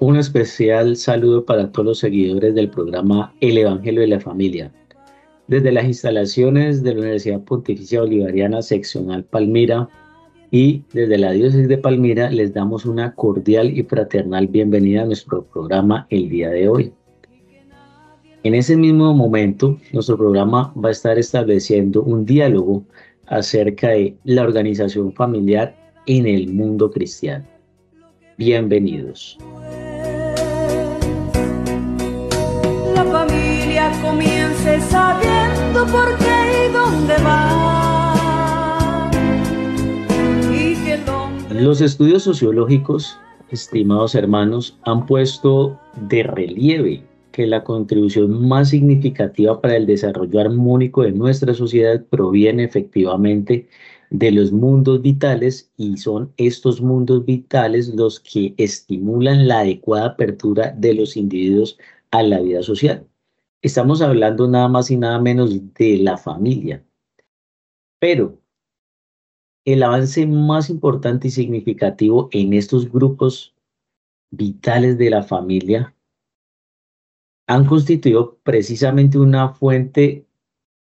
Un especial saludo para todos los seguidores del programa El Evangelio de la Familia. Desde las instalaciones de la Universidad Pontificia Bolivariana Seccional Palmira, y desde la diócesis de Palmira les damos una cordial y fraternal bienvenida a nuestro programa el día de hoy. En ese mismo momento, nuestro programa va a estar estableciendo un diálogo acerca de la organización familiar en el mundo cristiano. Bienvenidos. Comience sabiendo por qué y dónde va Los estudios sociológicos, estimados hermanos, han puesto de relieve que la contribución más significativa para el desarrollo armónico de nuestra sociedad proviene efectivamente de los mundos vitales y son estos mundos vitales los que estimulan la adecuada apertura de los individuos a la vida social. Estamos hablando nada más y nada menos de la familia. Pero el avance más importante y significativo en estos grupos vitales de la familia han constituido precisamente una fuente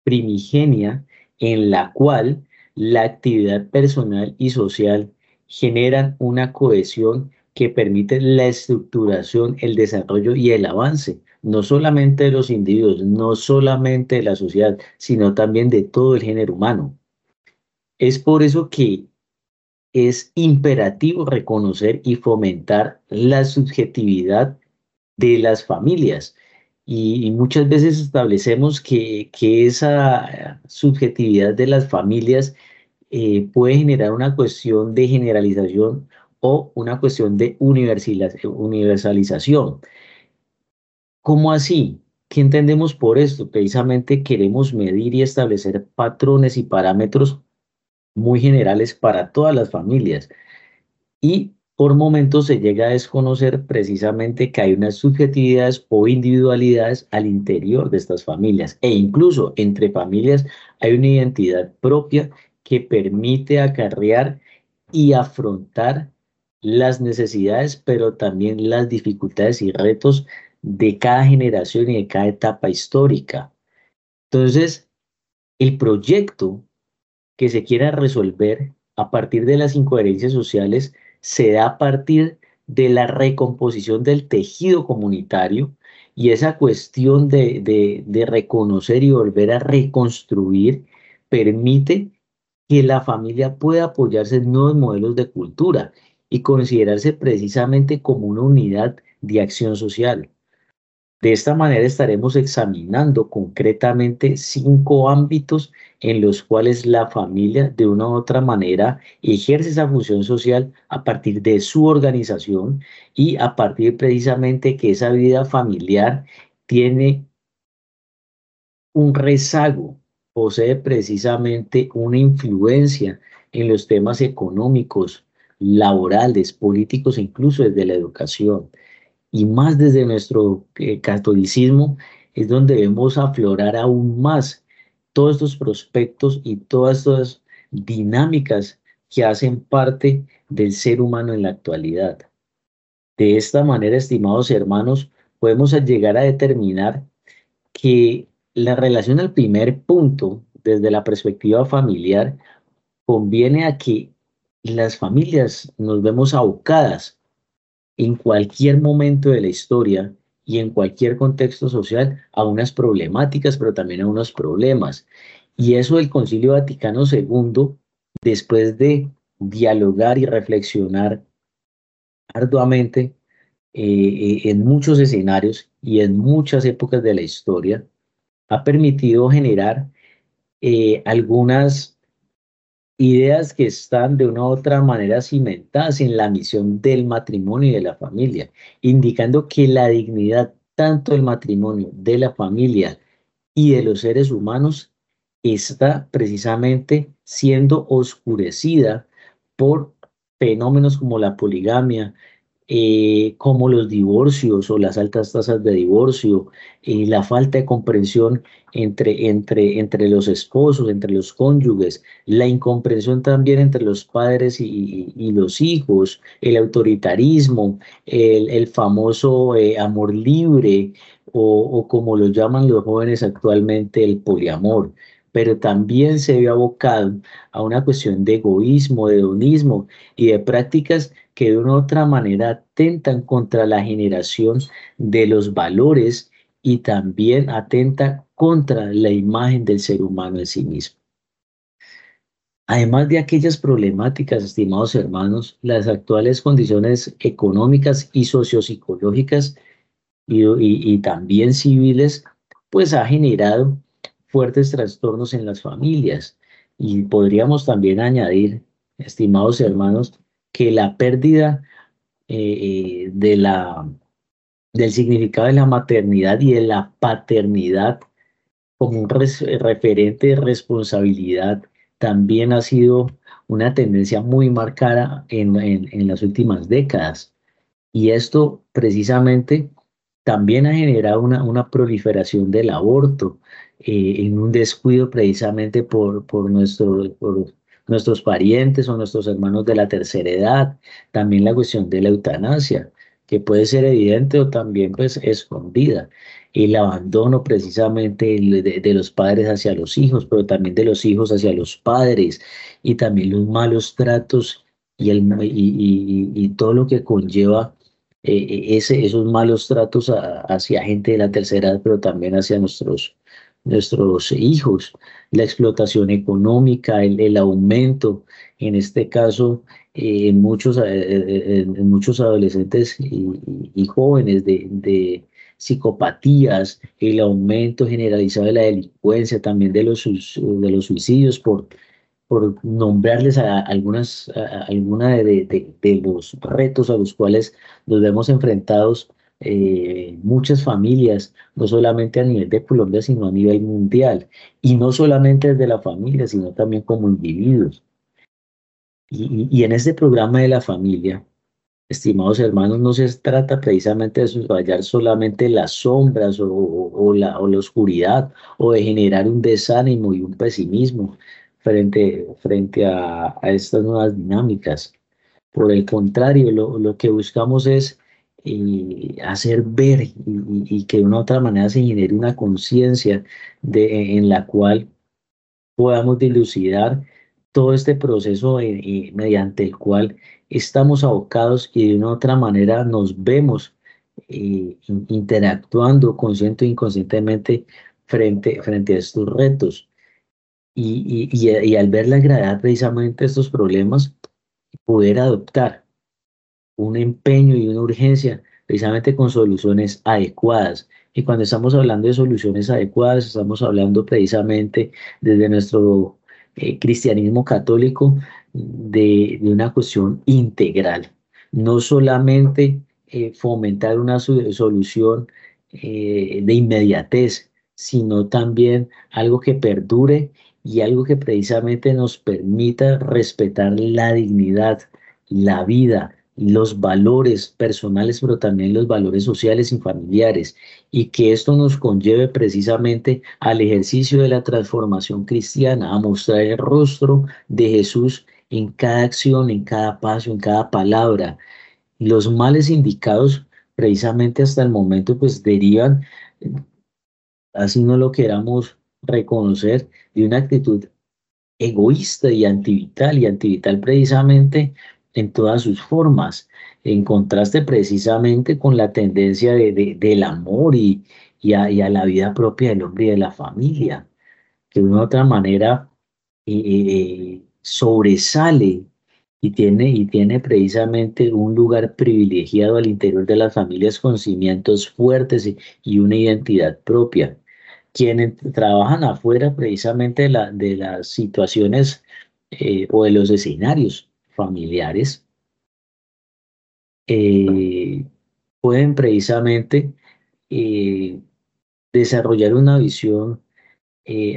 primigenia en la cual la actividad personal y social generan una cohesión que permite la estructuración, el desarrollo y el avance, no solamente de los individuos, no solamente de la sociedad, sino también de todo el género humano. Es por eso que es imperativo reconocer y fomentar la subjetividad de las familias. Y, muchas veces establecemos que, esa subjetividad de las familias eh, puede generar una cuestión de generalización o una cuestión de universalización. ¿Cómo así? ¿Qué entendemos por esto? Precisamente queremos medir y establecer patrones y parámetros muy generales para todas las familias. Y por momentos se llega a desconocer precisamente que hay unas subjetividades o individualidades al interior de estas familias e incluso entre familias hay una identidad propia que permite acarrear y afrontar las necesidades, pero también las dificultades y retos de cada generación y de cada etapa histórica. Entonces, el proyecto que se quiera resolver a partir de las incoherencias sociales se da a partir de la recomposición del tejido comunitario y esa cuestión de, de, reconocer y volver a reconstruir permite que la familia pueda apoyarse en nuevos modelos de cultura y considerarse precisamente como una unidad de acción social. De esta manera estaremos examinando concretamente cinco ámbitos en los cuales la familia de una u otra manera ejerce esa función social a partir de su organización y a partir precisamente que esa vida familiar tiene un rezago, posee precisamente una influencia en los temas económicos, laborales, políticos incluso desde la educación y más desde nuestro eh, catolicismo, es donde debemos aflorar aún más todos estos prospectos y todas estas dinámicas que hacen parte del ser humano en la actualidad. De esta manera, estimados hermanos, podemos llegar a determinar que la relación al primer punto, desde la perspectiva familiar, conviene a que las familias nos vemos abocadas en cualquier momento de la historia y en cualquier contexto social a unas problemáticas, pero también a unos problemas. Y eso el Concilio Vaticano II, después de dialogar y reflexionar arduamente eh, eh, en muchos escenarios y en muchas épocas de la historia, ha permitido generar eh, algunas ideas que están de una u otra manera cimentadas en la misión del matrimonio y de la familia, indicando que la dignidad tanto del matrimonio, de la familia y de los seres humanos, está precisamente siendo oscurecida por fenómenos como la poligamia, eh, como los divorcios o las altas tasas de divorcio, y la falta de comprensión entre, entre, entre los esposos, entre los cónyuges, la incomprensión también entre los padres y, los hijos, el autoritarismo, el, famoso eh, amor libre o, o como lo llaman los jóvenes actualmente, el poliamor pero también se ve abocado a una cuestión de egoísmo, de hedonismo y de prácticas que de una u otra manera atentan contra la generación de los valores y también atenta contra la imagen del ser humano en sí mismo. Además de aquellas problemáticas, estimados hermanos, las actuales condiciones económicas y sociopsicológicas y, y también civiles, pues ha generado fuertes trastornos en las familias. Y podríamos también añadir, estimados hermanos, que la pérdida eh, de la, del significado de la maternidad y de la paternidad como un referente de responsabilidad también ha sido una tendencia muy marcada en, en las últimas décadas. Y esto precisamente también ha generado una, una proliferación del aborto eh, en un descuido precisamente por, por, nuestro, por nuestros parientes o nuestros hermanos de la tercera edad. También la cuestión de la eutanasia, que puede ser evidente o también pues escondida. El abandono precisamente de, los padres hacia los hijos, pero también de los hijos hacia los padres y también los malos tratos y, el, y, y todo lo que conlleva eh, ese, esos malos tratos hacia gente de la tercera edad, pero también hacia nuestros, nuestros hijos, la explotación económica, el, aumento, en este caso, eh, en, muchos, eh, en muchos adolescentes y, jóvenes de, de, psicopatías, el aumento generalizado de la delincuencia, también de los, de los suicidios por por nombrarles a algunas alguna de, los retos a los cuales nos vemos enfrentados eh, muchas familias, no solamente a nivel de Colombia, sino a nivel mundial, y no solamente desde la familia, sino también como individuos. Y, en este programa de la familia, estimados hermanos, no se trata precisamente de subrayar solamente las sombras o, la, o la oscuridad o de generar un desánimo y un pesimismo, frente, frente a, estas nuevas dinámicas. Por el contrario, lo, que buscamos es eh, hacer ver y, que de una u otra manera se genere una conciencia en la cual podamos dilucidar todo este proceso eh, eh, mediante el cual estamos abocados y de una u otra manera nos vemos interactuando consciente o inconscientemente frente, frente a estos retos. Y, y, y, al ver la gravedad precisamente de estos problemas, poder adoptar un empeño y una urgencia precisamente con soluciones adecuadas. Y cuando estamos hablando de soluciones adecuadas, estamos hablando precisamente desde nuestro eh, cristianismo católico de, de, una cuestión integral, no solamente eh, fomentar una solución eh, de inmediatez, sino también algo que perdure y algo que precisamente nos permita respetar la dignidad, la vida, los valores personales, pero también los valores sociales y familiares, y que esto nos conlleve precisamente al ejercicio de la transformación cristiana, a mostrar el rostro de Jesús en cada acción, en cada paso, en cada palabra. Los males indicados precisamente hasta el momento pues derivan, así no lo queramos reconocer de una actitud egoísta y antivital, y antivital precisamente en todas sus formas, en contraste precisamente con la tendencia de, del amor y, y, a, la vida propia del hombre y de la familia, que de una u otra manera eh, eh, sobresale y tiene, y tiene precisamente un lugar privilegiado al interior de las familias con cimientos fuertes y una identidad propia quienes trabajan afuera precisamente de, la, de las situaciones eh, o de los escenarios familiares, eh, pueden precisamente eh, desarrollar una visión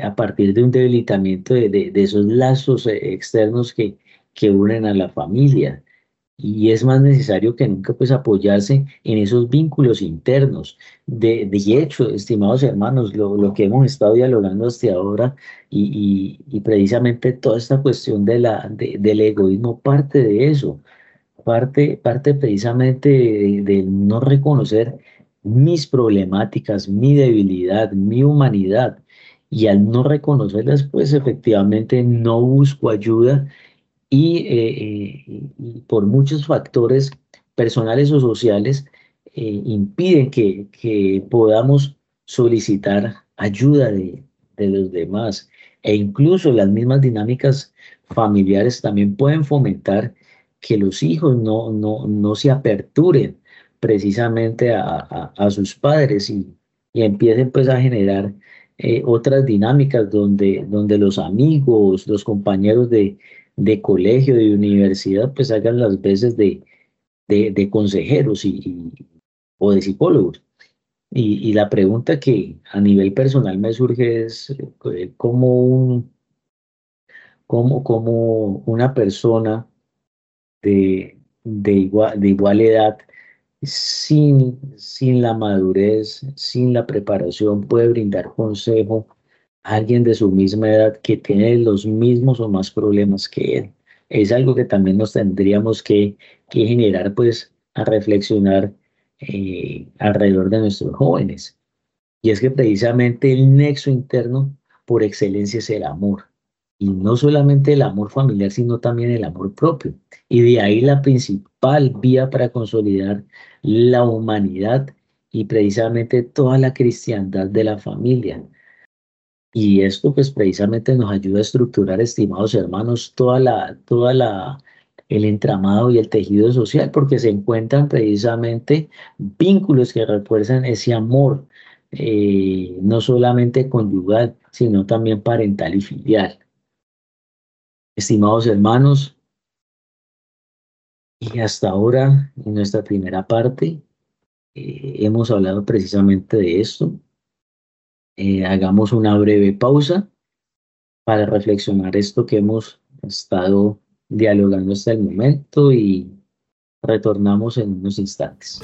a partir de un debilitamiento de, esos lazos externos que, que unen a la familia. Y es más necesario que nunca pues apoyarse en esos vínculos internos. De, de hecho, estimados hermanos, lo, lo, que hemos estado dialogando hasta ahora y, y, precisamente toda esta cuestión de la, del egoísmo parte de eso, parte, parte precisamente de no reconocer mis problemáticas, mi debilidad, mi humanidad. Y al no reconocerlas, pues efectivamente no busco ayuda y, eh, eh, por muchos factores personales o sociales eh, impiden que, que, podamos solicitar ayuda de, de los demás. E incluso las mismas dinámicas familiares también pueden fomentar que los hijos no, no, no se aperturen precisamente a, sus padres y, empiecen pues a generar otras dinámicas donde, donde los amigos, los compañeros de, de colegio, de universidad, pues hagan las veces de, de, consejeros y, o de psicólogos. Y, la pregunta que a nivel personal me surge es eh, cómo, un, cómo, cómo una persona de, de, igual, de igual edad sin, sin la madurez, sin la preparación, puede brindar consejo alguien de su misma edad que tiene los mismos o más problemas que él. Es algo que también nos tendríamos que, que generar, pues, a reflexionar eh, alrededor de nuestros jóvenes. Y es que precisamente el nexo interno por excelencia es el amor. Y no solamente el amor familiar, sino también el amor propio. Y de ahí la principal vía para consolidar la humanidad y precisamente toda la cristiandad de la familia. Y esto pues precisamente nos ayuda a estructurar, estimados hermanos, toda la, toda la, el entramado y el tejido social, porque se encuentran precisamente vínculos que refuerzan ese amor, eh, no solamente conyugal, sino también parental y filial. Estimados hermanos, y hasta ahora, en nuestra primera parte, eh, hemos hablado precisamente de esto. Eh, hagamos una breve pausa para reflexionar esto que hemos estado dialogando hasta el momento y retornamos en unos instantes.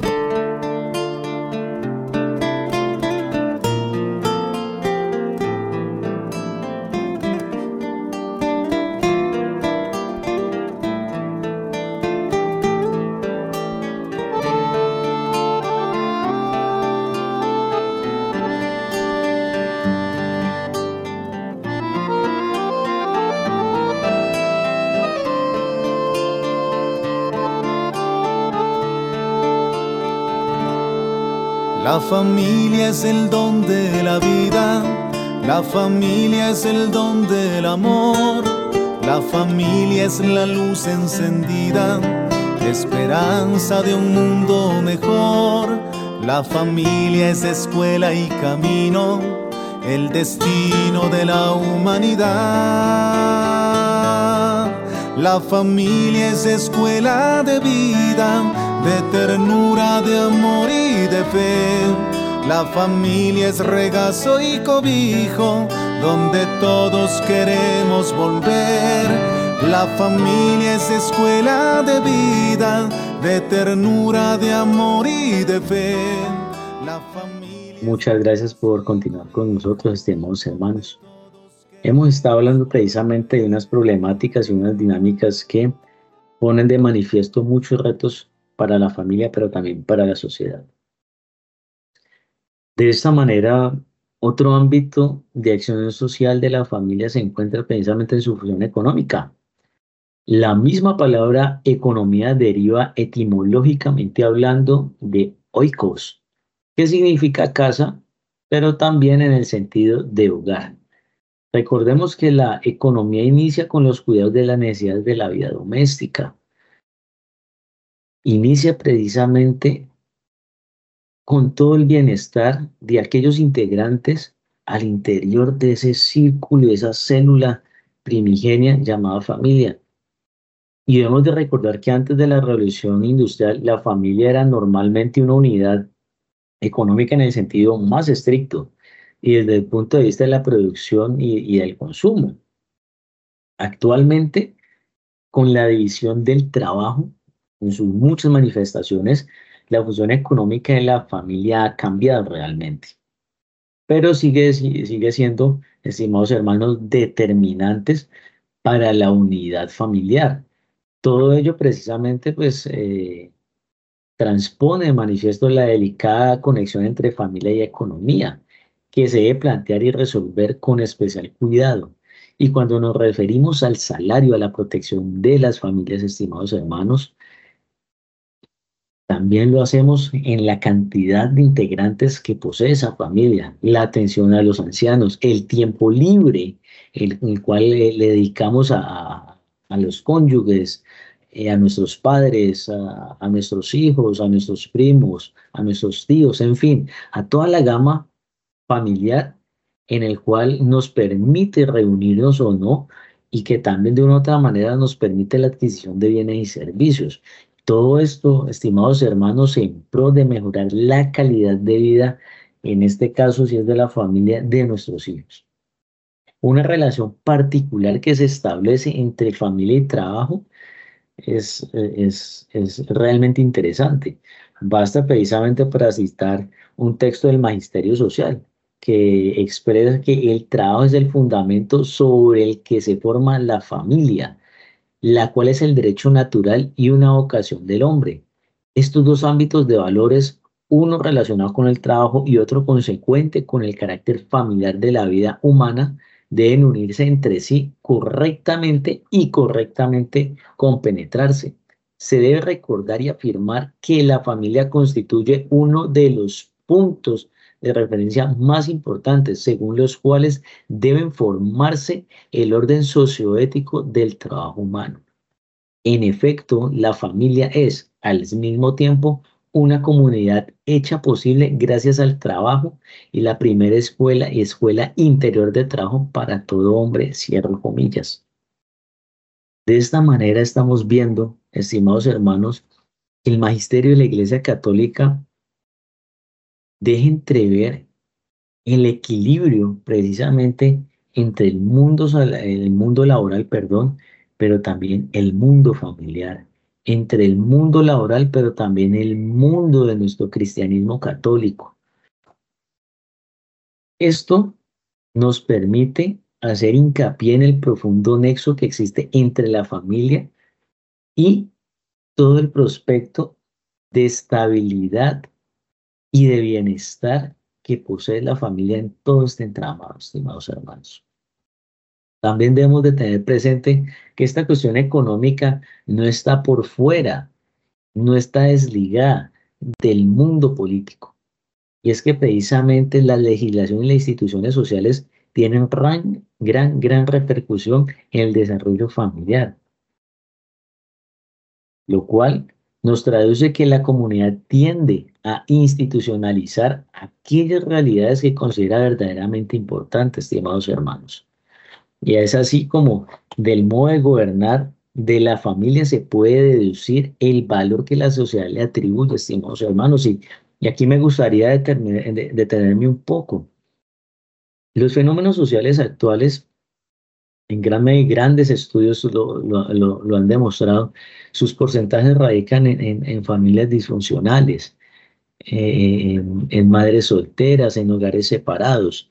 La familia es el don de la vida, la familia es el don del amor, la familia es la luz encendida, esperanza de un mundo mejor. La familia es escuela y camino, el destino de la humanidad. La familia es escuela de vida de ternura, de amor de fe. La familia es regazo y cobijo, donde todos queremos volver. La familia es escuela de vida, de ternura, de amor y de fe. La familia... Muchas gracias por continuar con nosotros, estimados hermanos. Hemos estado hablando precisamente de unas problemáticas y unas dinámicas que ponen de manifiesto muchos retos para la familia, pero también para la sociedad. De esta manera, otro ámbito de acción social de la familia se encuentra precisamente en su función económica. La misma palabra economía deriva etimológicamente hablando de oikos, que significa casa, pero también en el sentido de hogar. Recordemos que la economía inicia con los cuidados de las necesidades de la vida doméstica, inicia precisamente con todo el bienestar de aquellos integrantes al interior de ese círculo, esa célula primigenia llamada familia. Y debemos de recordar que antes de la revolución industrial, la familia era normalmente una unidad económica en el sentido más estricto y desde el punto de vista de la producción y, del consumo. Actualmente, con la división del trabajo, en sus muchas manifestaciones, la función económica de la familia ha cambiado realmente. Pero sigue, sigue siendo, estimados hermanos, determinantes para la unidad familiar. Todo ello precisamente pues eh, transpone de manifiesto la delicada conexión entre familia y economía, que se debe plantear y resolver con especial cuidado. Y cuando nos referimos al salario, a la protección de las familias, estimados hermanos, también lo hacemos en la cantidad de integrantes que posee esa familia, la atención a los ancianos, el tiempo libre, el, el cual le, dedicamos a, a los cónyuges, eh, a nuestros padres, a, nuestros hijos, a nuestros primos, a nuestros tíos, en fin, a toda la gama familiar en el cual nos permite reunirnos o no y que también de una u otra manera nos permite la adquisición de bienes y servicios. Todo esto, estimados hermanos, en pro de mejorar la calidad de vida, en este caso si es de la familia de nuestros hijos. Una relación particular que se establece entre familia y trabajo es, es, es realmente interesante. Basta precisamente para citar un texto del Magisterio Social que expresa que el trabajo es el fundamento sobre el que se forma la familia, la cual es el derecho natural y una vocación del hombre. Estos dos ámbitos de valores, uno relacionado con el trabajo y otro consecuente con el carácter familiar de la vida humana, deben unirse entre sí correctamente y correctamente compenetrarse. Se debe recordar y afirmar que la familia constituye uno de los puntos de referencia más importantes, según los cuales deben formarse el orden socioético del trabajo humano. En efecto, la familia es, al mismo tiempo, una comunidad hecha posible gracias al trabajo y la primera escuela y escuela interior de trabajo para todo hombre, cierro comillas. De esta manera estamos viendo, estimados hermanos, el magisterio de la Iglesia Católica deja entrever el equilibrio precisamente entre el mundo, el mundo laboral, perdón, pero también el mundo familiar entre el mundo laboral, pero también el mundo de nuestro cristianismo católico. Esto nos permite hacer hincapié en el profundo nexo que existe entre la familia y todo el prospecto de estabilidad y de bienestar que posee la familia en todo este entramado, estimados hermanos. También debemos de tener presente que esta cuestión económica no está por fuera, no está desligada del mundo político. Y es que precisamente la legislación y las instituciones sociales tienen gran, gran, gran repercusión en el desarrollo familiar. Lo cual nos traduce que la comunidad tiende a institucionalizar aquellas realidades que considera verdaderamente importantes, estimados hermanos. Y es así como del modo de gobernar de la familia se puede deducir el valor que la sociedad le atribuye, estimados hermanos. Y, aquí me gustaría detenerme un poco. Los fenómenos sociales actuales, en gran medida, grandes estudios lo, lo, han demostrado, sus porcentajes radican en, en, familias disfuncionales, eh, en madres solteras, en hogares separados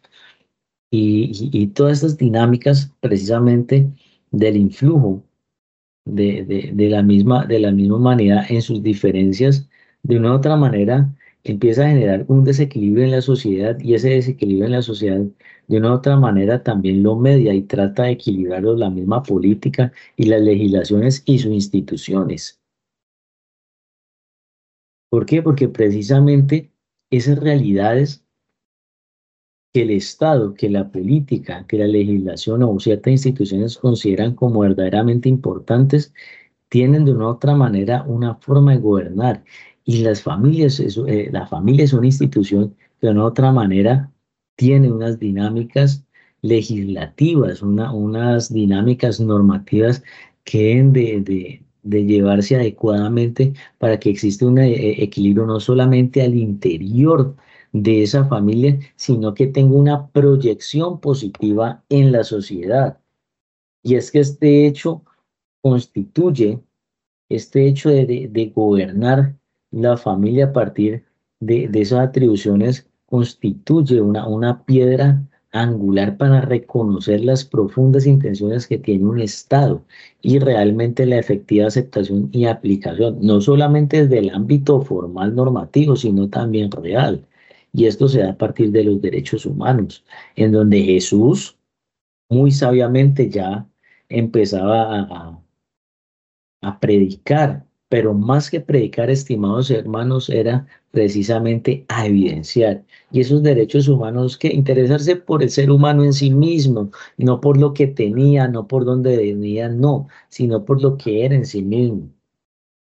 y, todas estas dinámicas precisamente del influjo de, la misma, de la misma humanidad en sus diferencias, de una u otra manera empieza a generar un desequilibrio en la sociedad y ese desequilibrio en la sociedad de una u otra manera también lo media y trata de equilibrarlo la misma política y las legislaciones y sus instituciones. ¿Por qué? Porque precisamente esas realidades que el Estado, que la política, que la legislación o ciertas instituciones consideran como verdaderamente importantes, tienen de una u otra manera una forma de gobernar. Y las familias, eh, la familia es una institución que de una u otra manera tiene unas dinámicas legislativas, una, unas dinámicas normativas que de llevarse adecuadamente para que exista un eh, equilibrio no solamente al interior de esa familia, sino que tenga una proyección positiva en la sociedad. Y es que este hecho constituye, este hecho de, gobernar la familia a partir de, de esas atribuciones, constituye una, una piedra angular para reconocer las profundas intenciones que tiene un Estado y realmente la efectiva aceptación y aplicación, no solamente desde el ámbito formal normativo, sino también real. Y esto se da a partir de los derechos humanos, en donde Jesús muy sabiamente ya empezaba a, a predicar pero más que predicar, estimados hermanos, era precisamente a evidenciar. Y esos derechos humanos, que interesarse por el ser humano en sí mismo, no por lo que tenía, no por dónde venía, no, sino por lo que era en sí mismo.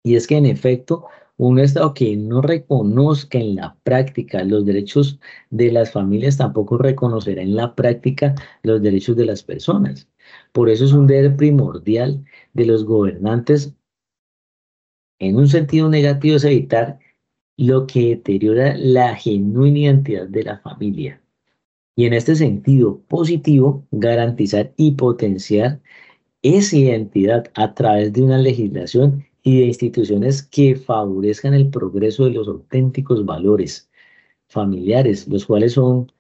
Y es que en efecto, un Estado que no reconozca en la práctica los derechos de las familias tampoco reconocerá en la práctica los derechos de las personas. Por eso es un deber primordial de los gobernantes en un sentido negativo es evitar lo que deteriora la genuina identidad de la familia. Y en este sentido positivo, garantizar y potenciar esa identidad a través de una legislación y de instituciones que favorezcan el progreso de los auténticos valores familiares, los cuales son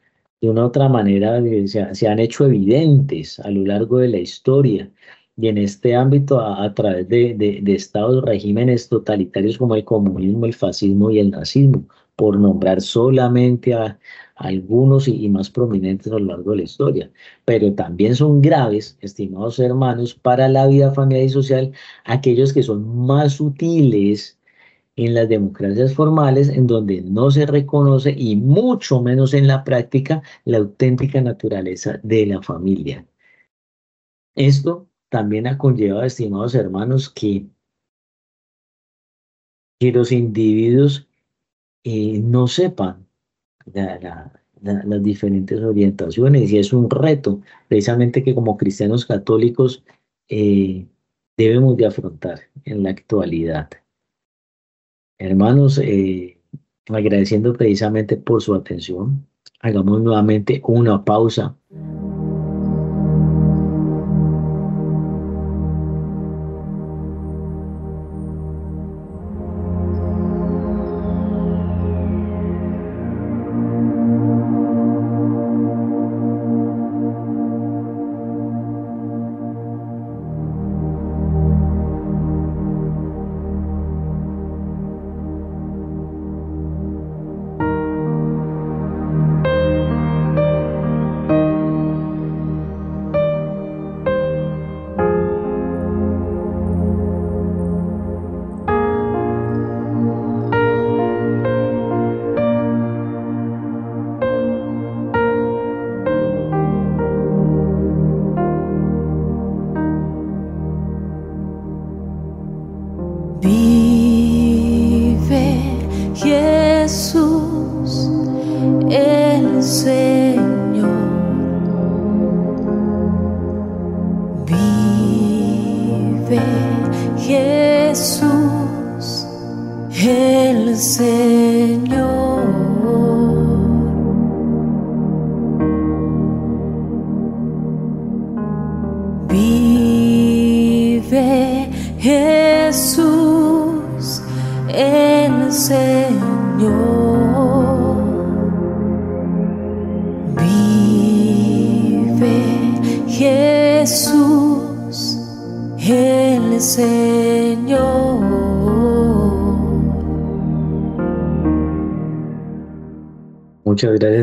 de una u otra manera se, se han hecho evidentes a lo largo de la historia y en este ámbito a, través de, de, estados, regímenes totalitarios como el comunismo, el fascismo y el nazismo, por nombrar solamente a, algunos y, más prominentes a lo largo de la historia. Pero también son graves, estimados hermanos, para la vida familiar y social aquellos que son más sutiles en las democracias formales, en donde no se reconoce y mucho menos en la práctica la auténtica naturaleza de la familia. Esto también ha conllevado, estimados hermanos, que, que los individuos eh, no sepan las diferentes orientaciones y es un reto precisamente que como cristianos católicos eh, debemos de afrontar en la actualidad. Hermanos, eh, agradeciendo precisamente por su atención, hagamos nuevamente una pausa.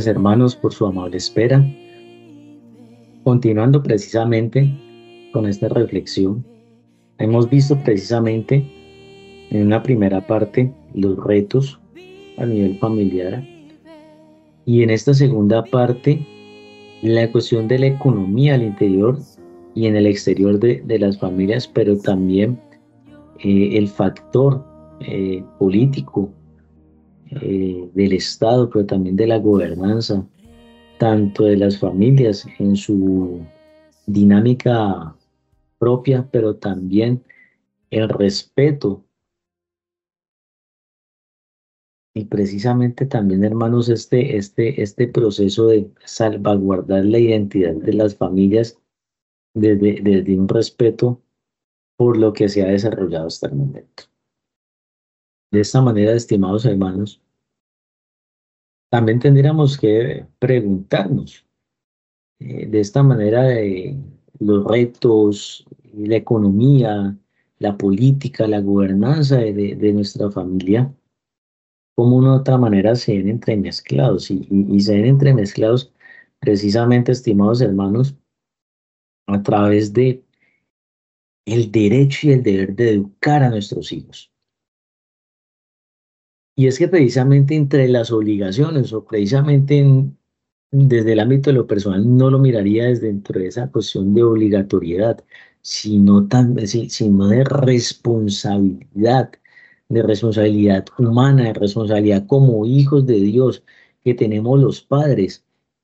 Hermanos por su amable espera. Continuando precisamente con esta reflexión, hemos visto precisamente en una primera parte los retos a nivel familiar y en esta segunda parte la cuestión de la economía al interior y en el exterior de, las familias, pero también eh, el factor eh, político eh, del Estado, pero también de la gobernanza, tanto de las familias en su dinámica propia, pero también el respeto. Y precisamente también, hermanos, este, este, este proceso de salvaguardar la identidad de las familias desde, desde un respeto por lo que se ha desarrollado hasta el momento. De esta manera, estimados hermanos, también tendríamos que preguntarnos eh, de esta manera eh, los retos, la economía, la política, la gobernanza de, nuestra familia, como una otra manera se ven entremezclados y, y, y se ven entremezclados precisamente, estimados hermanos, a través de el derecho y el deber de educar a nuestros hijos. Y es que precisamente entre las obligaciones o precisamente desde el ámbito de lo personal no lo miraría desde dentro de esa cuestión de obligatoriedad, sino, sino de responsabilidad, de responsabilidad humana, de responsabilidad como hijos de Dios que tenemos los padres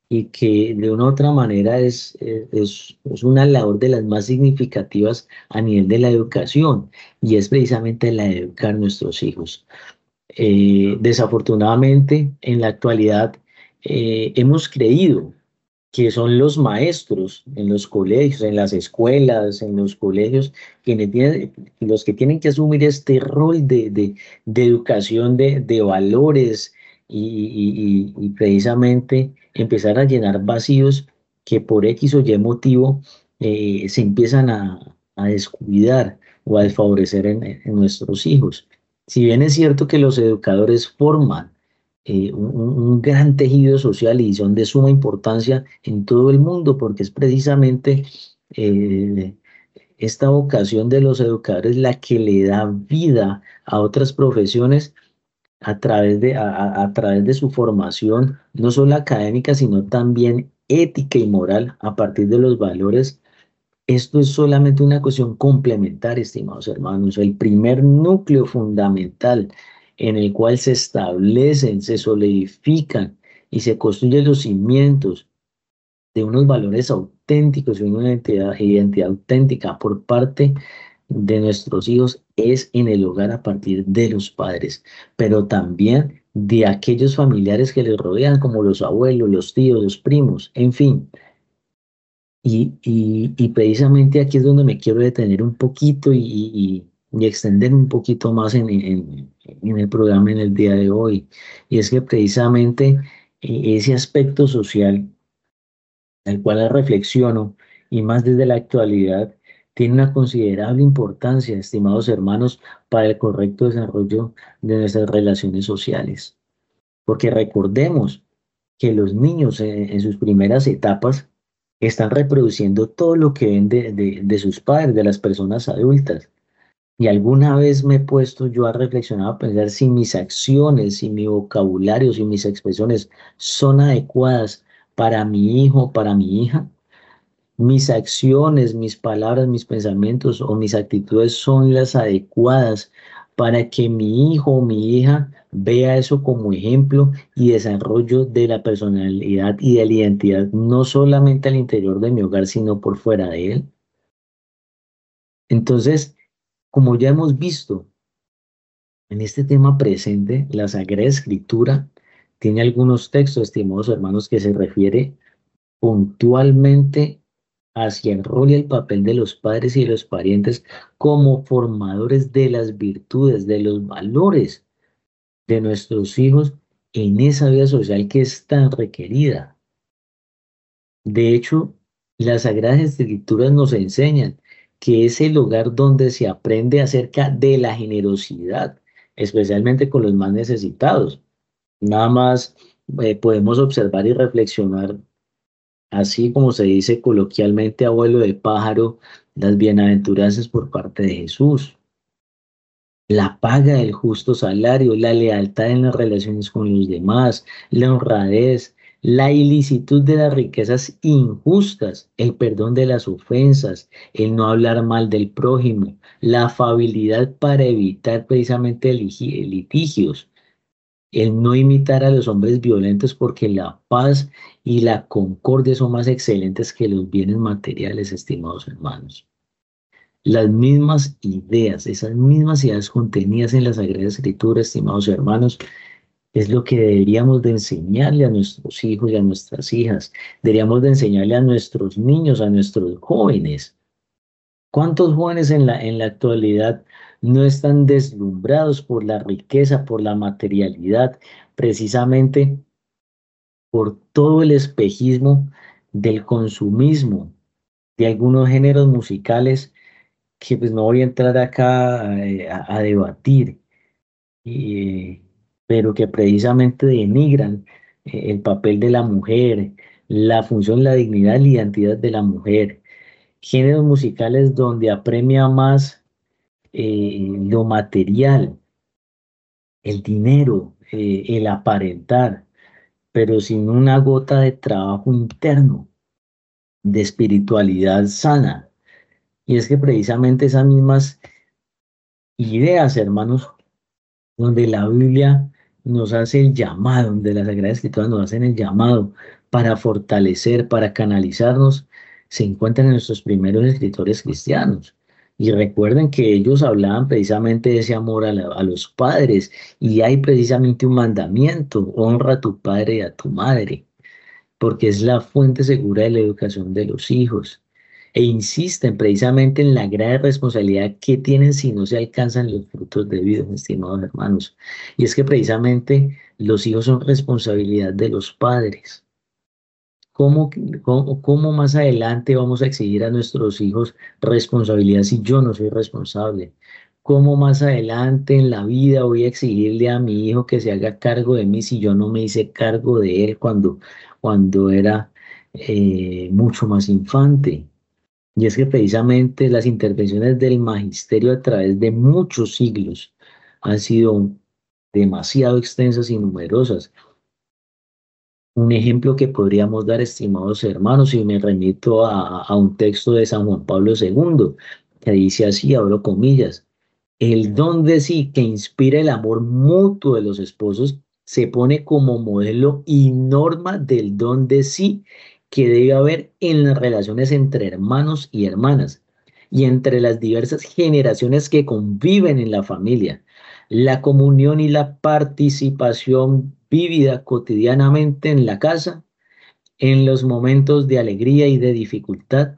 y que de una u otra manera es, es, es, una labor de las más significativas a nivel de la educación y es precisamente la de educar a nuestros hijos. Eh, desafortunadamente, en la actualidad eh, hemos creído que son los maestros en los colegios, en las escuelas, en los colegios, quienes tienen, los que tienen que asumir este rol de, de, educación de, de valores y, precisamente empezar a llenar vacíos que por X o Y motivo eh, se empiezan a, a, descuidar o a desfavorecer en nuestros hijos. Si bien es cierto que los educadores forman eh, un, gran tejido social y son de suma importancia en todo el mundo, porque es precisamente eh, esta vocación de los educadores la que le da vida a otras profesiones a través de, a, través de su formación, no solo académica, sino también ética y moral a partir de los valores. Esto es solamente una cuestión complementaria, estimados hermanos. El primer núcleo fundamental en el cual se establecen, se solidifican y se construyen los cimientos de unos valores auténticos y una identidad, identidad auténtica por parte de nuestros hijos es en el hogar a partir de los padres, pero también de aquellos familiares que les rodean, como los abuelos, los tíos, los primos, en fin. Y, y, precisamente aquí es donde me quiero detener un poquito y, y extender un poquito más en, en, en, el programa en el día de hoy. Y es que precisamente eh, ese aspecto social al cual reflexiono y más desde la actualidad tiene una considerable importancia, estimados hermanos, para el correcto desarrollo de nuestras relaciones sociales. Porque recordemos que los niños en, sus primeras etapas están reproduciendo todo lo que ven de, de sus padres, de las personas adultas. Y alguna vez me he puesto yo a reflexionar, a pensar si mis acciones, si mi vocabulario, si mis expresiones son adecuadas para mi hijo, para mi hija. Mis acciones, mis palabras, mis pensamientos o mis actitudes son las adecuadas para que mi hijo o mi hija vea eso como ejemplo y desarrollo de la personalidad y de la identidad, no solamente al interior de mi hogar, sino por fuera de él. Entonces, como ya hemos visto en este tema presente, la Sagrada Escritura tiene algunos textos, estimados hermanos, que se refiere puntualmente hacia el rol y el papel de los padres y de los parientes como formadores de las virtudes, de los valores de nuestros hijos en esa vida social que es tan requerida. De hecho, las Sagradas Escrituras nos enseñan que es el lugar donde se aprende acerca de la generosidad, especialmente con los más necesitados. Nada más eh, podemos observar y reflexionar, así como se dice coloquialmente, abuelo de pájaro, las bienaventuranzas por parte de Jesús. La paga del justo salario, la lealtad en las relaciones con los demás, la honradez, la ilicitud de las riquezas injustas, el perdón de las ofensas, el no hablar mal del prójimo, la afabilidad para evitar precisamente litigios, el no imitar a los hombres violentos porque la paz y la concordia son más excelentes que los bienes materiales, estimados hermanos. las mismas ideas, esas mismas ideas contenidas en la Sagrada Escritura, estimados hermanos, es lo que deberíamos de enseñarle a nuestros hijos y a nuestras hijas. Deberíamos de enseñarle a nuestros niños, a nuestros jóvenes. ¿Cuántos jóvenes en la, en la actualidad no están deslumbrados por la riqueza, por la materialidad, precisamente por todo el espejismo del consumismo, de algunos géneros musicales que pues no voy a entrar acá eh, a, debatir, pero que precisamente denigran eh, el papel de la mujer, la función, la dignidad la identidad de la mujer. Géneros musicales donde apremia más eh, lo material, el dinero, el aparentar, pero sin una gota de trabajo interno, de espiritualidad sana. Y es que precisamente esas mismas ideas, hermanos, donde la Biblia nos hace el llamado, donde las Sagradas Escrituras nos hacen el llamado para fortalecer, para canalizarnos, se encuentran en nuestros primeros escritores cristianos. Y recuerden que ellos hablaban precisamente de ese amor a, los padres y hay precisamente un mandamiento, honra a tu padre y a tu madre, porque es la fuente segura de la educación de los hijos. E insisten precisamente en la gran responsabilidad que tienen si no se alcanzan los frutos debidos, estimados hermanos. Y es que precisamente los hijos son responsabilidad de los padres. ¿Cómo, cómo, más adelante vamos a exigir a nuestros hijos responsabilidad si yo no soy responsable? ¿Cómo más adelante en la vida voy a exigirle a mi hijo que se haga cargo de mí si yo no me hice cargo de él cuando, cuando era eh, mucho más infante? Y es que precisamente las intervenciones del magisterio a través de muchos siglos han sido demasiado extensas y numerosas un ejemplo que podríamos dar, estimados hermanos, y me remito a, un texto de San Juan Pablo II, que dice así, abro comillas, el don de sí que inspira el amor mutuo de los esposos se pone como modelo y norma del don de sí que debe haber en las relaciones entre hermanos y hermanas y entre las diversas generaciones que conviven en la familia. La comunión y la participación vívida cotidianamente en la casa, en los momentos de alegría y de dificultad,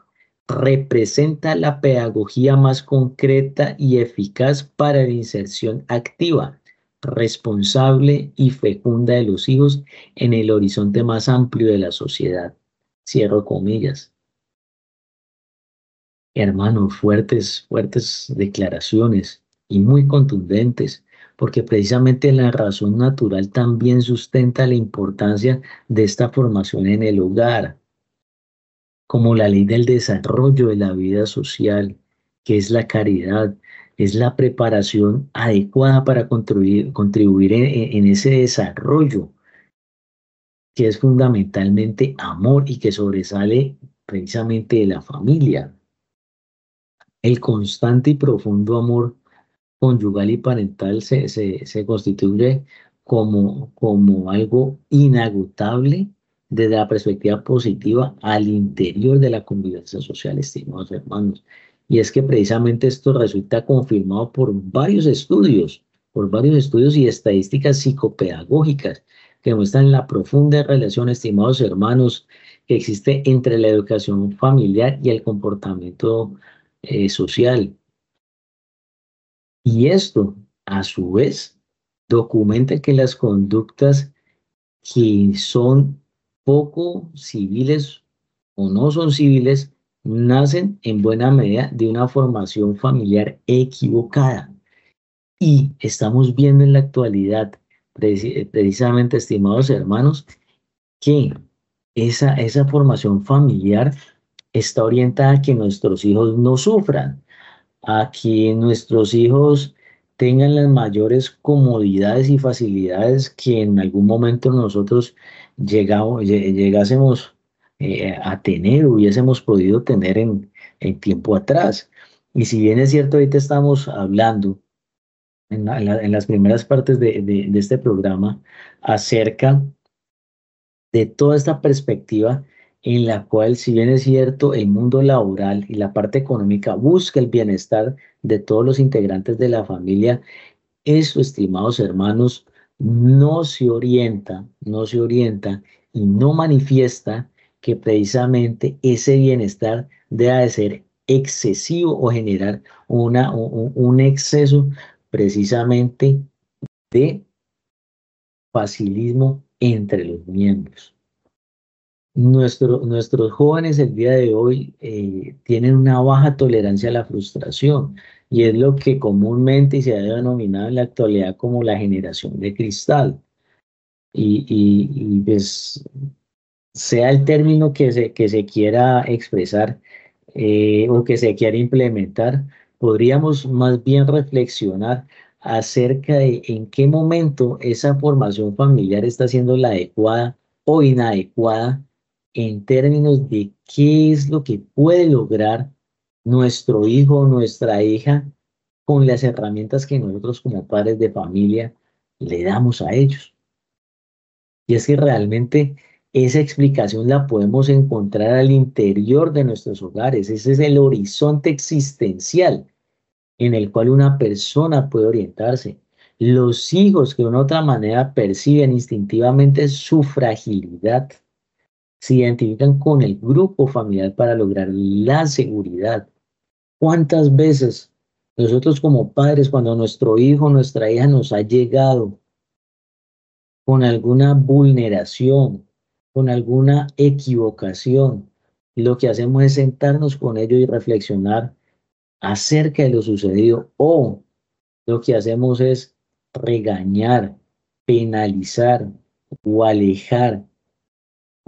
representa la pedagogía más concreta y eficaz para la inserción activa, responsable y fecunda de los hijos en el horizonte más amplio de la sociedad. Cierro comillas. Hermanos, fuertes, fuertes declaraciones y muy contundentes porque precisamente la razón natural también sustenta la importancia de esta formación en el hogar, como la ley del desarrollo de la vida social, que es la caridad, es la preparación adecuada para contribuir, contribuir en, ese desarrollo, que es fundamentalmente amor y que sobresale precisamente de la familia. El constante y profundo amor conyugal y parental se, se, constituye como, como algo inagotable desde la perspectiva positiva al interior de la convivencia social, estimados hermanos. Y es que precisamente esto resulta confirmado por varios estudios, por varios estudios y estadísticas psicopedagógicas que muestran la profunda relación, estimados hermanos, que existe entre la educación familiar y el comportamiento eh, social. Y esto, a su vez, documenta que las conductas que son poco civiles o no son civiles nacen en buena medida de una formación familiar equivocada. Y estamos viendo en la actualidad, precisamente, estimados hermanos, que esa, esa formación familiar está orientada a que nuestros hijos no sufran, a que nuestros hijos tengan las mayores comodidades y facilidades que en algún momento nosotros llegamos, llegásemos eh, a tener, hubiésemos podido tener en, tiempo atrás. Y si bien es cierto, ahorita estamos hablando en, las primeras partes de, de, este programa acerca de toda esta perspectiva en la cual, si bien es cierto, el mundo laboral y la parte económica busca el bienestar de todos los integrantes de la familia, eso, estimados hermanos, no se orienta, no se orienta y no manifiesta que precisamente ese bienestar deba de ser excesivo o generar una, un, un exceso precisamente de facilismo entre los miembros. Nuestro, nuestros jóvenes el día de hoy eh, tienen una baja tolerancia a la frustración y es lo que comúnmente se ha denominado en la actualidad como la generación de cristal. Y, y, pues, sea el término que se, que se quiera expresar eh, o que se quiera implementar, podríamos más bien reflexionar acerca de en qué momento esa formación familiar está siendo la adecuada o inadecuada en términos de qué es lo que puede lograr nuestro hijo o nuestra hija con las herramientas que nosotros como padres de familia le damos a ellos. Y es que realmente esa explicación la podemos encontrar al interior de nuestros hogares. Ese es el horizonte existencial en el cual una persona puede orientarse. Los hijos que de una otra manera perciben instintivamente su fragilidad, se identifican con el grupo familiar para lograr la seguridad. ¿Cuántas veces nosotros como padres, cuando nuestro hijo, nuestra hija nos ha llegado con alguna vulneración, con alguna equivocación, lo que hacemos es sentarnos con ellos y reflexionar acerca de lo sucedido o lo que hacemos es regañar, penalizar o alejar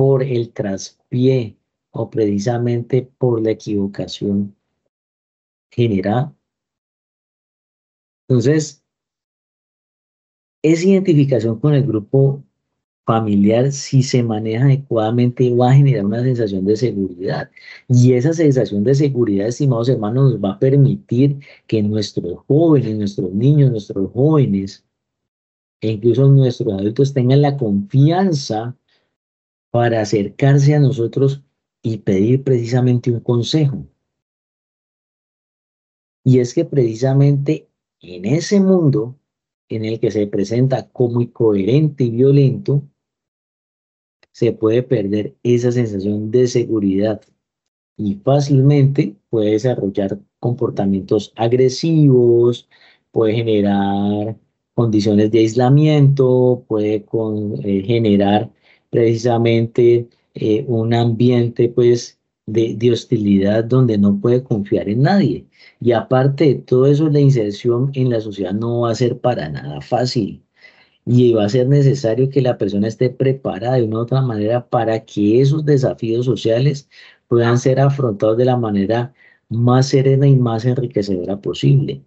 por el traspié o precisamente por la equivocación generada. Entonces, esa identificación con el grupo familiar, si se maneja adecuadamente, va a generar una sensación de seguridad. Y esa sensación de seguridad, estimados hermanos, nos va a permitir que nuestros jóvenes, nuestros niños, nuestros jóvenes, e incluso nuestros adultos tengan la confianza para acercarse a nosotros y pedir precisamente un consejo. Y es que precisamente en ese mundo en el que se presenta como incoherente y violento, se puede perder esa sensación de seguridad y fácilmente puede desarrollar comportamientos agresivos, puede generar condiciones de aislamiento, puede eh, generar precisamente eh, un ambiente pues de, de, hostilidad donde no puede confiar en nadie. Y aparte de todo eso, la inserción en la sociedad no va a ser para nada fácil y va a ser necesario que la persona esté preparada de una u otra manera para que esos desafíos sociales puedan ser afrontados de la manera más serena y más enriquecedora posible.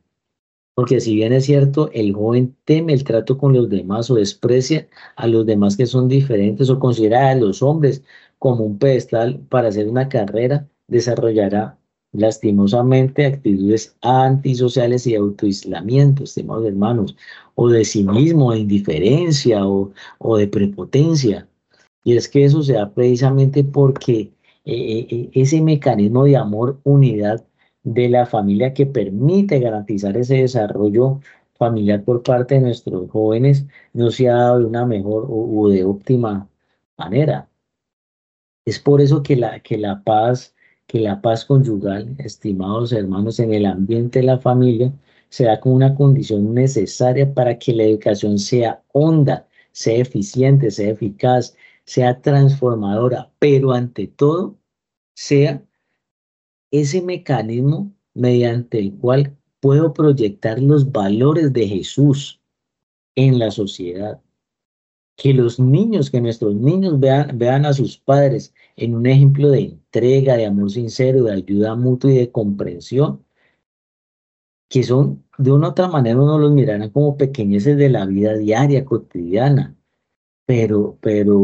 Porque si bien es cierto, el joven teme el trato con los demás o desprecia a los demás que son diferentes o considera a los hombres como un pedestal para hacer una carrera, desarrollará lastimosamente actitudes antisociales y autoaislamiento, estimados hermanos, o de sí mismo, de indiferencia o, o de prepotencia. Y es que eso se da precisamente porque eh, eh, eh, ese mecanismo de amor, unidad de la familia que permite garantizar ese desarrollo familiar por parte de nuestros jóvenes no se ha dado de una mejor o, de óptima manera. Es por eso que la, que la paz que la paz conyugal, estimados hermanos, en el ambiente de la familia, se da como una condición necesaria para que la educación sea honda, sea eficiente, sea eficaz, sea transformadora, pero ante todo sea ese mecanismo mediante el cual puedo proyectar los valores de Jesús en la sociedad. Que los niños, que nuestros niños vean, vean a sus padres en un ejemplo de entrega, de amor sincero, de ayuda mutua y de comprensión, que son de una u otra manera uno los mirará como pequeñeces de la vida diaria, cotidiana, pero, pero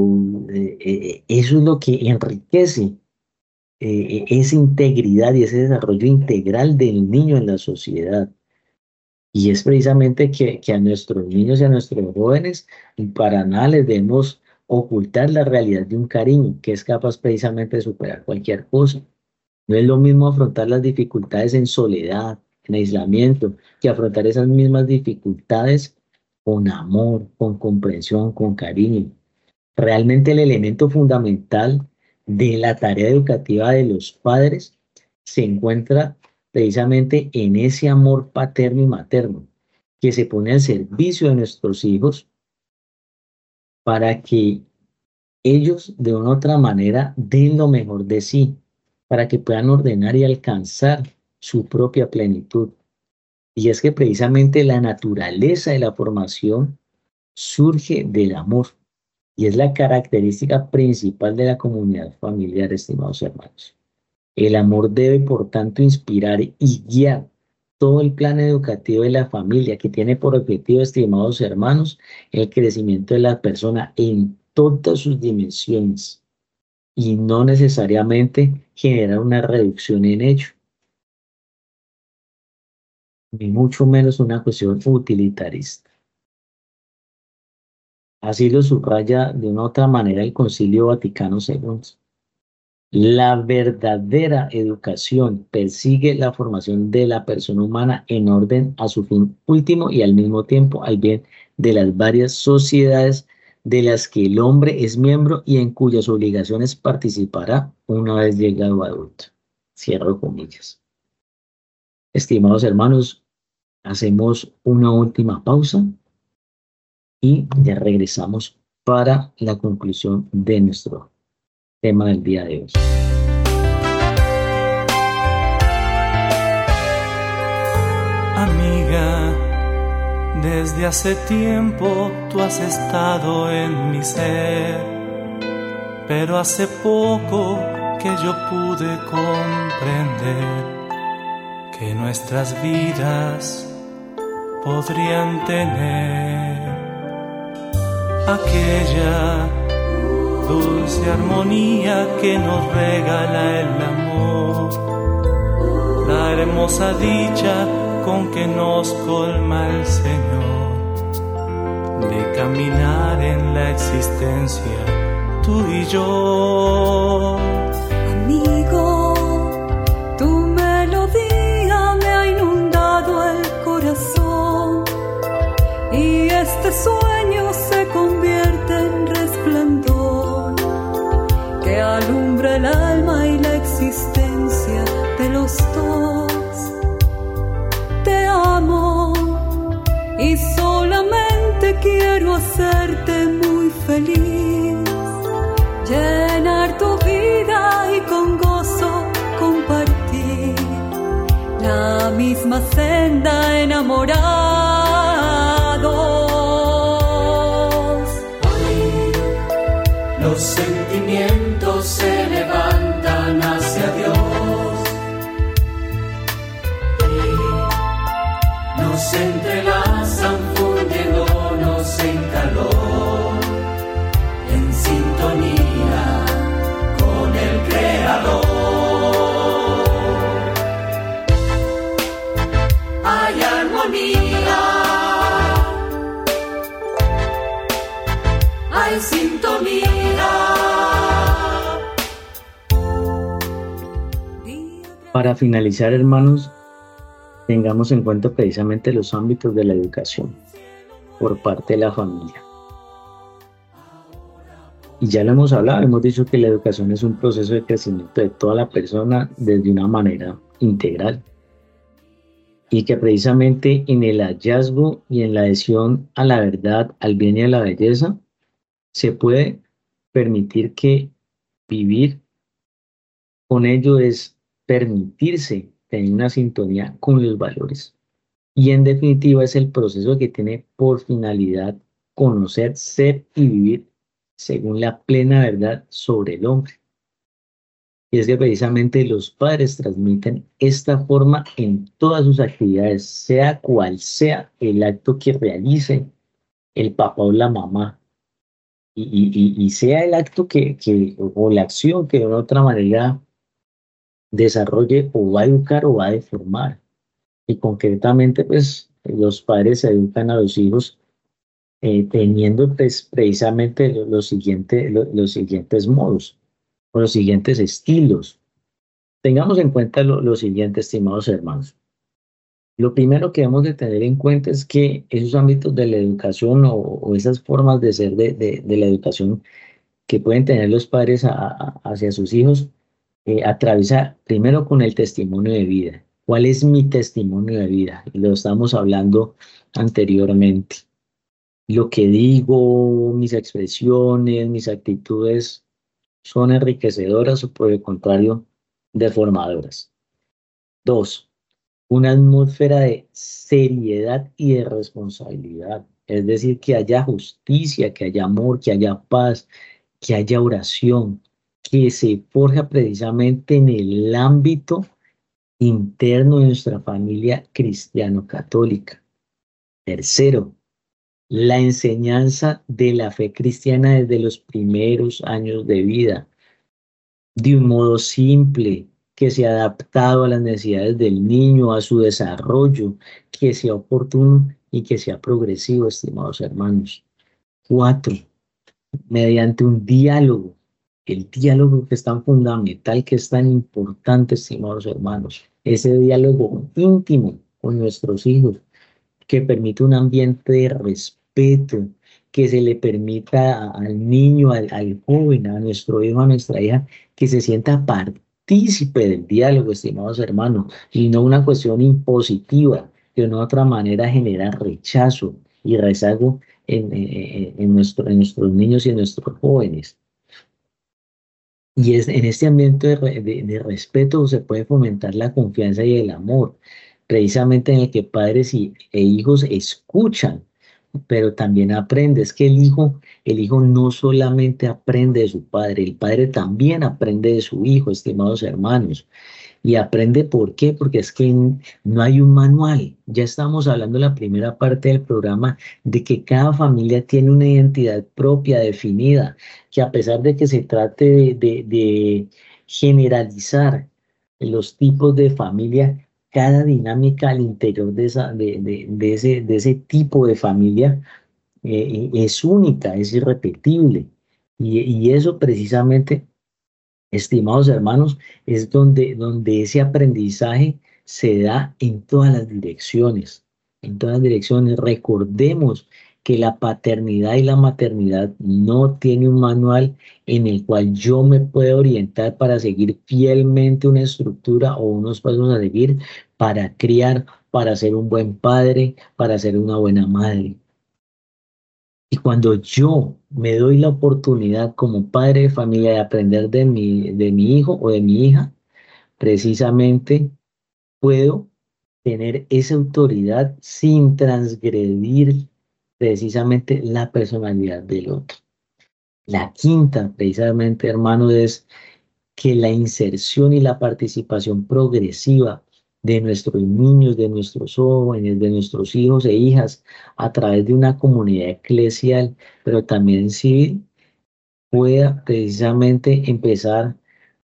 eh, eh, eso es lo que enriquece eh, esa integridad y ese desarrollo integral del niño en la sociedad. Y es precisamente que, que, a nuestros niños y a nuestros jóvenes para nada les demos ocultar la realidad de un cariño que es capaz precisamente de superar cualquier cosa. No es lo mismo afrontar las dificultades en soledad, en aislamiento, que afrontar esas mismas dificultades con amor, con comprensión, con cariño. Realmente el elemento fundamental de la tarea educativa de los padres se encuentra precisamente en ese amor paterno y materno que se pone al servicio de nuestros hijos para que ellos de una u otra manera den lo mejor de sí, para que puedan ordenar y alcanzar su propia plenitud. Y es que precisamente la naturaleza de la formación surge del amor y es la característica principal de la comunidad familiar, estimados hermanos. El amor debe, por tanto, inspirar y guiar todo el plan educativo de la familia que tiene por objetivo, estimados hermanos, el crecimiento de la persona en todas sus dimensiones y no necesariamente generar una reducción en ello, ni mucho menos una cuestión utilitarista. Así lo subraya de una otra manera el Concilio Vaticano II. La verdadera educación persigue la formación de la persona humana en orden a su fin último y al mismo tiempo al bien de las varias sociedades de las que el hombre es miembro y en cuyas obligaciones participará una vez llegado adulto. Cierro comillas. Estimados hermanos, hacemos una última pausa y ya regresamos para la conclusión de nuestro tema del día de hoy. Amiga, desde hace tiempo tú has estado en mi ser, pero hace poco que yo pude comprender que nuestras vidas podrían tener aquella dulce armonía que nos regala el amor, la hermosa dicha con que nos colma el Señor, de caminar en la existencia tú y yo. Amigo, tu melodía me ha inundado el corazón. Y este sueño hacerte muy feliz, llenar tu vida y con gozo compartir la misma senda enamorados. Para finalizar, hermanos, tengamos en cuenta precisamente los ámbitos de la educación por parte de la familia. Y ya lo hemos hablado, hemos dicho que la educación es un proceso de crecimiento de toda la persona desde una manera integral. Y que precisamente en el hallazgo y en la adhesión a la verdad, al bien y a la belleza, se puede permitir que vivir con ello es permitirse tener una sintonía con los valores. Y en definitiva es el proceso que tiene por finalidad conocer, ser y vivir según la plena verdad sobre el hombre. Y es que precisamente los padres transmiten esta forma en todas sus actividades, sea cual sea el acto que realice el papá o la mamá. Y, y- sea el acto que, que, o la acción que de una otra manera desarrolle o va a educar o va a deformar. Y concretamente, pues los padres educan a los hijos eh, teniendo pues, precisamente los, siguientes, los siguientes modos o los siguientes estilos. Tengamos en cuenta lo, siguiente, estimados hermanos. Lo primero que debemos de tener en cuenta es que esos ámbitos de la educación o, esas formas de ser de, la educación que pueden tener los padres hacia sus hijos, eh, atraviesa primero con el testimonio de vida. ¿Cuál es mi testimonio de vida? Lo estamos hablando anteriormente lo que digo, mis expresiones, mis actitudes son enriquecedoras o por el contrario, deformadoras. Dos, una atmósfera de seriedad y de responsabilidad. Es decir, que haya justicia, que haya amor, que haya paz, que haya oración, que se forja precisamente en el ámbito interno de nuestra familia cristiano-católica. Tercero, la enseñanza de la fe cristiana desde los primeros años de vida, de un modo simple, que sea adaptado a las necesidades del niño, a su desarrollo, que sea oportuno y que sea progresivo, estimados hermanos. Cuatro, mediante un diálogo, el diálogo que es tan fundamental, que es tan importante, estimados hermanos, ese diálogo íntimo con nuestros hijos, que permite un ambiente de respeto que se le permita al niño, al, joven, a nuestro hijo, a nuestra hija, que se sienta partícipe del diálogo, estimados hermanos, y no una cuestión impositiva que de una otra manera genera rechazo y rezago en, en, nuestro, en nuestros niños y en nuestros jóvenes. Y es, en este ambiente de, respeto se puede fomentar la confianza y el amor, precisamente en el que padres y, e hijos escuchan pero también aprende. Es que el hijo, el hijo no solamente aprende de su padre, el padre también aprende de su hijo, estimados hermanos. Y aprende por qué, porque es que no hay un manual. Ya estamos hablando en la primera parte del programa de que cada familia tiene una identidad propia, definida, que a pesar de que se trate de, generalizar los tipos de familia, cada dinámica al interior de, esa, de ese, tipo de familia eh, es única, es irrepetible. Y, eso precisamente, estimados hermanos, es donde, donde ese aprendizaje se da en todas las direcciones. En todas las direcciones. Recordemos que la paternidad y la maternidad no tiene un manual en el cual yo me pueda orientar para seguir fielmente una estructura o unos pasos a seguir para criar, para ser un buen padre, para ser una buena madre. Y cuando yo me doy la oportunidad como padre de familia de aprender de mi, de mi hijo o de mi hija, precisamente puedo tener esa autoridad sin transgredir precisamente la personalidad del otro. La quinta, precisamente, hermano, es que la inserción y la participación progresiva de nuestros niños, de nuestros jóvenes, de nuestros hijos e hijas a través de una comunidad eclesial, pero también civil, pueda precisamente empezar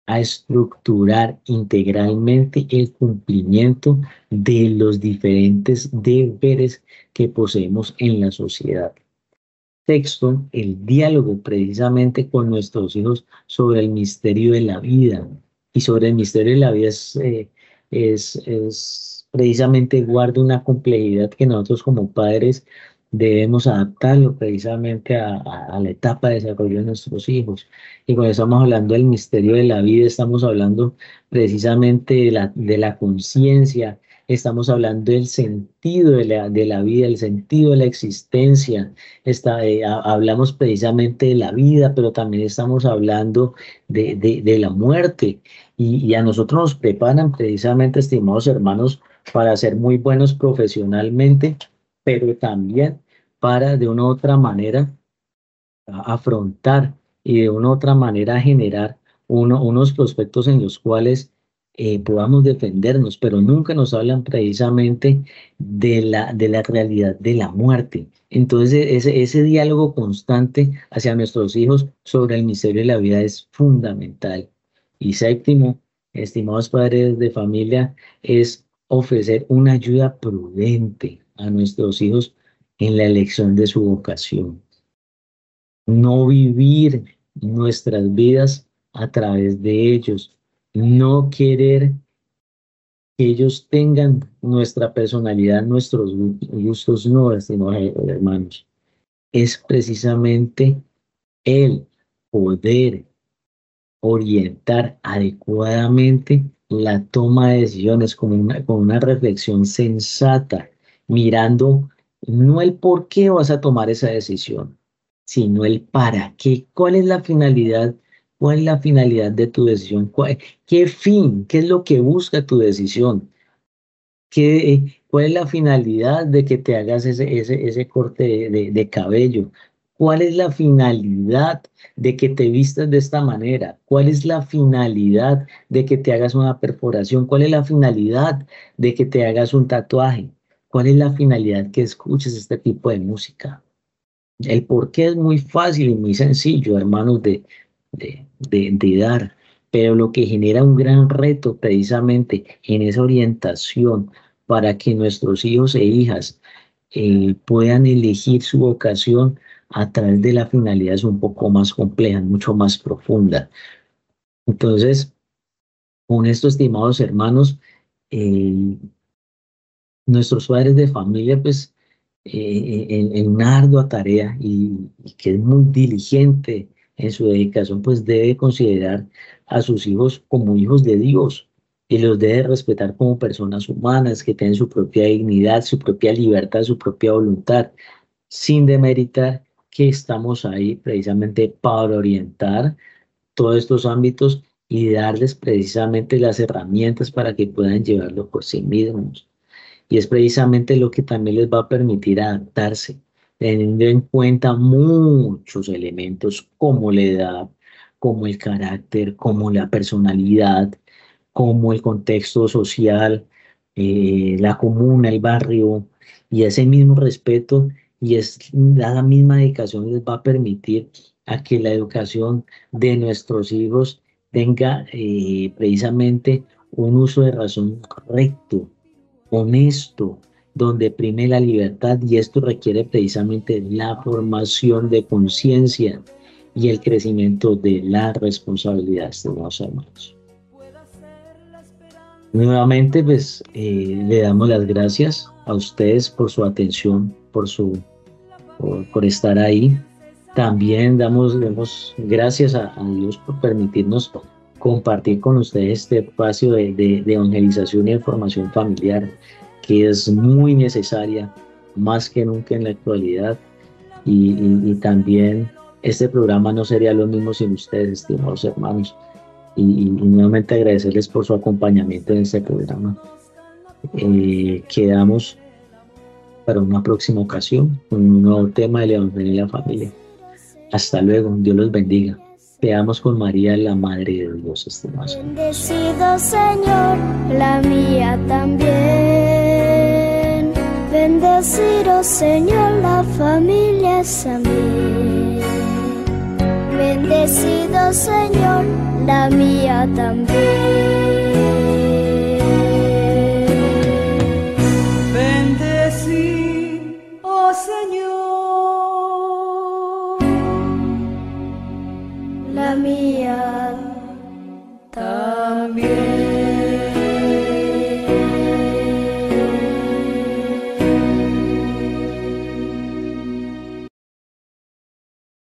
a estructurar integralmente el cumplimiento de los diferentes deberes que poseemos en la sociedad. Texto, el diálogo precisamente con nuestros hijos sobre el misterio de la vida. Y sobre el misterio de la vida es, eh, es, es precisamente guarda una complejidad que nosotros como padres debemos adaptarlo precisamente a, la etapa de desarrollo de nuestros hijos. Y cuando estamos hablando del misterio de la vida, estamos hablando precisamente de la, de la conciencia, estamos hablando del sentido de la, de la, vida, el sentido de la existencia, eh, hablamos precisamente de la vida, pero también estamos hablando de, de, la muerte. Y, y, a nosotros nos preparan precisamente, estimados hermanos, para ser muy buenos profesionalmente, pero también para de una u otra manera afrontar y de una u otra manera generar unos prospectos en los cuales eh, podamos defendernos, pero nunca nos hablan precisamente de la, de la realidad de la muerte. Entonces, ese, ese diálogo constante hacia nuestros hijos sobre el misterio de la vida es fundamental. Y séptimo, estimados padres de familia, es ofrecer una ayuda prudente a nuestros hijos en la elección de su vocación. No vivir nuestras vidas a través de ellos. No querer que ellos tengan nuestra personalidad, nuestros gustos, no, estimados hermanos. Es precisamente el poder orientar adecuadamente la toma de decisiones con una, con una reflexión sensata, mirando no el por qué vas a tomar esa decisión, sino el para qué, cuál es la finalidad ¿Cuál es la finalidad de tu decisión? ¿Qué fin? ¿Qué es lo que busca tu decisión? ¿Qué, ¿Cuál es la finalidad de que te hagas ese, ese, ese corte de, de, cabello? ¿Cuál es la finalidad de que te vistas de esta manera? ¿Cuál es la finalidad de que te hagas una perforación? ¿Cuál es la finalidad de que te hagas un tatuaje? ¿Cuál es la finalidad que escuches este tipo de música? El por qué es muy fácil y muy sencillo, hermanos, de, de, dar, pero lo que genera un gran reto precisamente en esa orientación para que nuestros hijos e hijas eh, puedan elegir su vocación a través de la finalidad es un poco más compleja, mucho más profunda. Entonces, con esto, estimados hermanos, eh, nuestros padres de familia, pues, eh, en, una ardua tarea y, que es muy diligente en su dedicación, pues debe considerar a sus hijos como hijos de Dios y los debe respetar como personas humanas que tienen su propia dignidad, su propia libertad, su propia voluntad, sin demeritar que estamos ahí precisamente para orientar todos estos ámbitos y darles precisamente las herramientas para que puedan llevarlo por sí mismos. Y es precisamente lo que también les va a permitir adaptarse teniendo en cuenta muchos elementos como la edad, como el carácter, como la personalidad, como el contexto social, eh, la comuna, el barrio, y ese mismo respeto y es la misma dedicación les va a permitir a que la educación de nuestros hijos tenga eh, precisamente un uso de razón correcto, honesto, donde prime la libertad y esto requiere precisamente la formación de conciencia y el crecimiento de la responsabilidad, estimados hermanos. Nuevamente, pues eh, le damos las gracias a ustedes por su atención, por su por, estar ahí. También damos, damos gracias a, Dios por permitirnos compartir con ustedes este espacio de, de, de evangelización y información familiar que es muy necesaria más que nunca en la actualidad y, también este programa no sería lo mismo sin ustedes, estimados hermanos. Y, nuevamente agradecerles por su acompañamiento en este programa. Eh, quedamos para una próxima ocasión con un nuevo tema de la familia. Hasta luego, Dios los bendiga. Veamos con María, la Madre de Dios, estimados. Bendecido Señor, la mía también. Bendecido Señor, la familia es a mí. Bendecido Señor, la mía también.